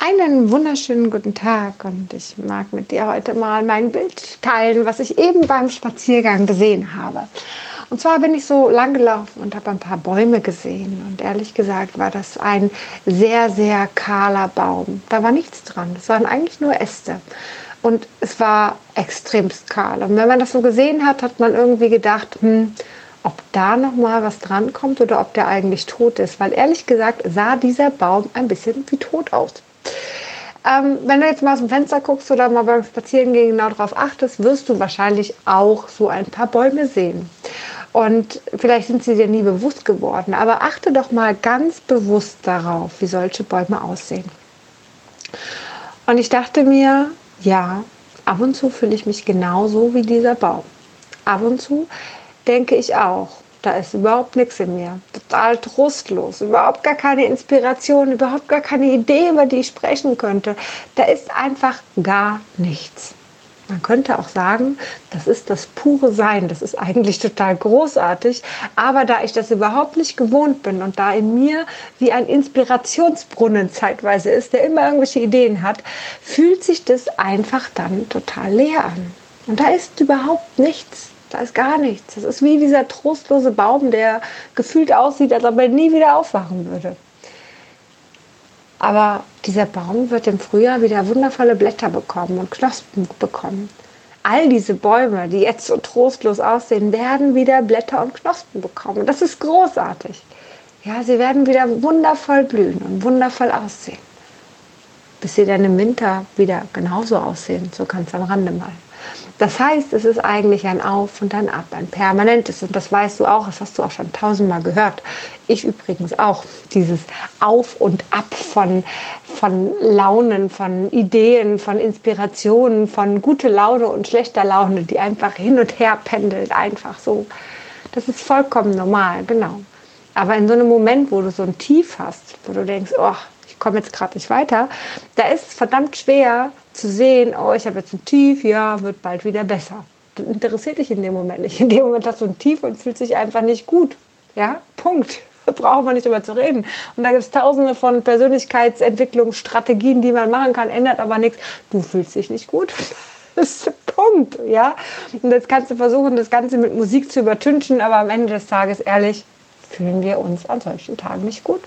Einen wunderschönen guten Tag und ich mag mit dir heute mal mein Bild teilen, was ich eben beim Spaziergang gesehen habe. Und zwar bin ich so lang gelaufen und habe ein paar Bäume gesehen und ehrlich gesagt war das ein sehr, sehr kahler Baum. Da war nichts dran, es waren eigentlich nur Äste. Und es war extremst kahl. Und wenn man das so gesehen hat, hat man irgendwie gedacht, hm, ob da noch mal was dran kommt oder ob der eigentlich tot ist. Weil ehrlich gesagt sah dieser Baum ein bisschen wie tot aus. Ähm, wenn du jetzt mal aus dem Fenster guckst oder mal beim Spazierengehen genau darauf achtest, wirst du wahrscheinlich auch so ein paar Bäume sehen. Und vielleicht sind sie dir nie bewusst geworden, aber achte doch mal ganz bewusst darauf, wie solche Bäume aussehen. Und ich dachte mir, ja, ab und zu fühle ich mich genauso wie dieser Baum. Ab und zu denke ich auch, da ist überhaupt nichts in mir. Total trostlos, überhaupt gar keine Inspiration, überhaupt gar keine Idee, über die ich sprechen könnte. Da ist einfach gar nichts. Man könnte auch sagen, das ist das pure Sein. Das ist eigentlich total großartig. Aber da ich das überhaupt nicht gewohnt bin und da in mir wie ein Inspirationsbrunnen zeitweise ist, der immer irgendwelche Ideen hat, fühlt sich das einfach dann total leer an. Und da ist überhaupt nichts. Da ist gar nichts. Das ist wie dieser trostlose Baum, der gefühlt aussieht, als ob er nie wieder aufwachen würde. Aber dieser Baum wird im Frühjahr wieder wundervolle Blätter bekommen und Knospen bekommen. All diese Bäume, die jetzt so trostlos aussehen, werden wieder Blätter und Knospen bekommen. Das ist großartig. Ja, sie werden wieder wundervoll blühen und wundervoll aussehen. Bis sie dann im Winter wieder genauso aussehen. So es am Rande mal. Das heißt, es ist eigentlich ein Auf und ein Ab, ein permanentes. Und das weißt du auch, das hast du auch schon tausendmal gehört. Ich übrigens auch. Dieses Auf und Ab von, von Launen, von Ideen, von Inspirationen, von gute Laune und schlechter Laune, die einfach hin und her pendelt, einfach so. Das ist vollkommen normal, genau. Aber in so einem Moment, wo du so ein Tief hast, wo du denkst, oh, ich komme jetzt gerade nicht weiter, da ist es verdammt schwer zu sehen, oh, ich habe jetzt ein Tief, ja, wird bald wieder besser. Das interessiert dich in dem Moment nicht. In dem Moment hast du ein Tief und fühlt sich einfach nicht gut. Ja, Punkt. Da brauchen wir nicht drüber zu reden. Und da gibt es tausende von Persönlichkeitsentwicklungsstrategien, die man machen kann, ändert aber nichts. Du fühlst dich nicht gut. Das ist Punkt, ja. Und jetzt kannst du versuchen, das Ganze mit Musik zu übertünchen, aber am Ende des Tages, ehrlich, fühlen wir uns an solchen Tagen nicht gut.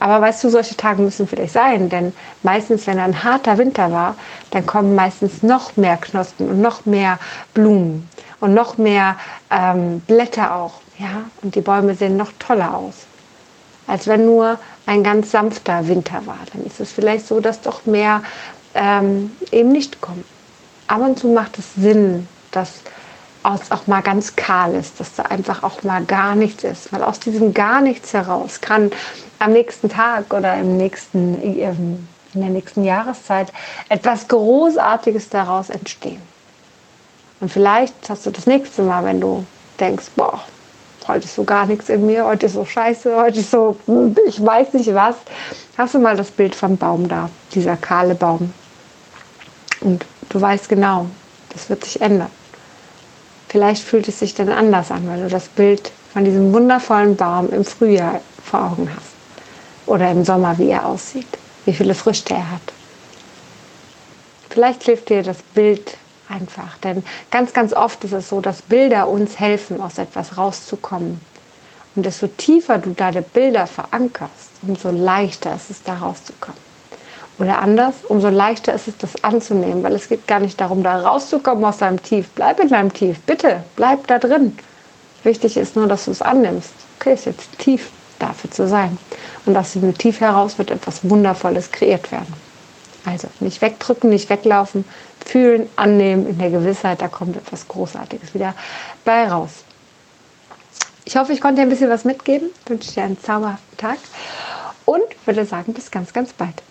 Aber weißt du, solche Tage müssen vielleicht sein, denn meistens, wenn ein harter Winter war, dann kommen meistens noch mehr Knospen und noch mehr Blumen und noch mehr ähm, Blätter auch. Ja? Und die Bäume sehen noch toller aus, als wenn nur ein ganz sanfter Winter war. Dann ist es vielleicht so, dass doch mehr ähm, eben nicht kommt. Ab und zu macht es Sinn, dass aus auch mal ganz kahl ist, dass da einfach auch mal gar nichts ist. Weil aus diesem gar nichts heraus kann am nächsten Tag oder im nächsten, ähm, in der nächsten Jahreszeit etwas Großartiges daraus entstehen. Und vielleicht hast du das nächste Mal, wenn du denkst, boah, heute ist so gar nichts in mir, heute ist so scheiße, heute ist so, ich weiß nicht was, hast du mal das Bild vom Baum da, dieser kahle Baum. Und du weißt genau, das wird sich ändern. Vielleicht fühlt es sich dann anders an, weil du das Bild von diesem wundervollen Baum im Frühjahr vor Augen hast. Oder im Sommer, wie er aussieht, wie viele Früchte er hat. Vielleicht hilft dir das Bild einfach, denn ganz, ganz oft ist es so, dass Bilder uns helfen, aus etwas rauszukommen. Und desto tiefer du deine Bilder verankerst, umso leichter ist es, da rauszukommen. Oder anders, umso leichter ist es, das anzunehmen, weil es geht gar nicht darum, da rauszukommen aus deinem Tief. Bleib in deinem Tief, bitte, bleib da drin. Wichtig ist nur, dass du es annimmst. Okay, ist jetzt tief dafür zu sein. Und aus diesem Tief heraus wird etwas Wundervolles kreiert werden. Also nicht wegdrücken, nicht weglaufen, fühlen, annehmen, in der Gewissheit, da kommt etwas Großartiges wieder bei raus. Ich hoffe, ich konnte dir ein bisschen was mitgeben. Ich wünsche dir einen zauberhaften Tag und würde sagen, bis ganz, ganz bald.